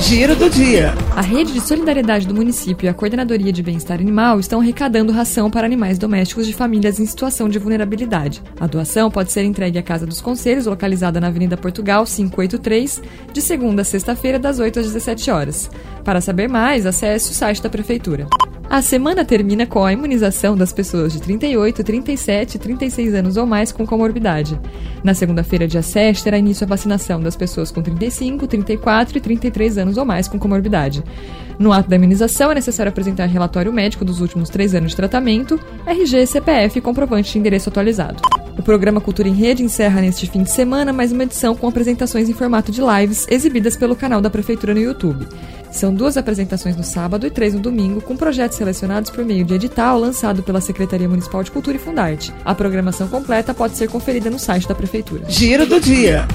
Giro do dia. A Rede de Solidariedade do município e a Coordenadoria de Bem-Estar Animal estão arrecadando ração para animais domésticos de famílias em situação de vulnerabilidade. A doação pode ser entregue à Casa dos Conselhos, localizada na Avenida Portugal 583, de segunda a sexta-feira, das 8 às 17 horas. Para saber mais, acesse o site da Prefeitura. A semana termina com a imunização das pessoas de 38, 37 e 36 anos ou mais com comorbidade. Na segunda-feira, dia 7, terá início a vacinação das pessoas com 35, 34 e 33 anos ou mais com comorbidade. No ato da imunização, é necessário apresentar relatório médico dos últimos três anos de tratamento, RG, CPF e comprovante de endereço atualizado. O programa Cultura em Rede encerra neste fim de semana mais uma edição com apresentações em formato de lives exibidas pelo canal da Prefeitura no YouTube. São duas apresentações no sábado e três no domingo, com projetos selecionados por meio de edital lançado pela Secretaria Municipal de Cultura e Fundarte. A programação completa pode ser conferida no site da Prefeitura. Giro do dia.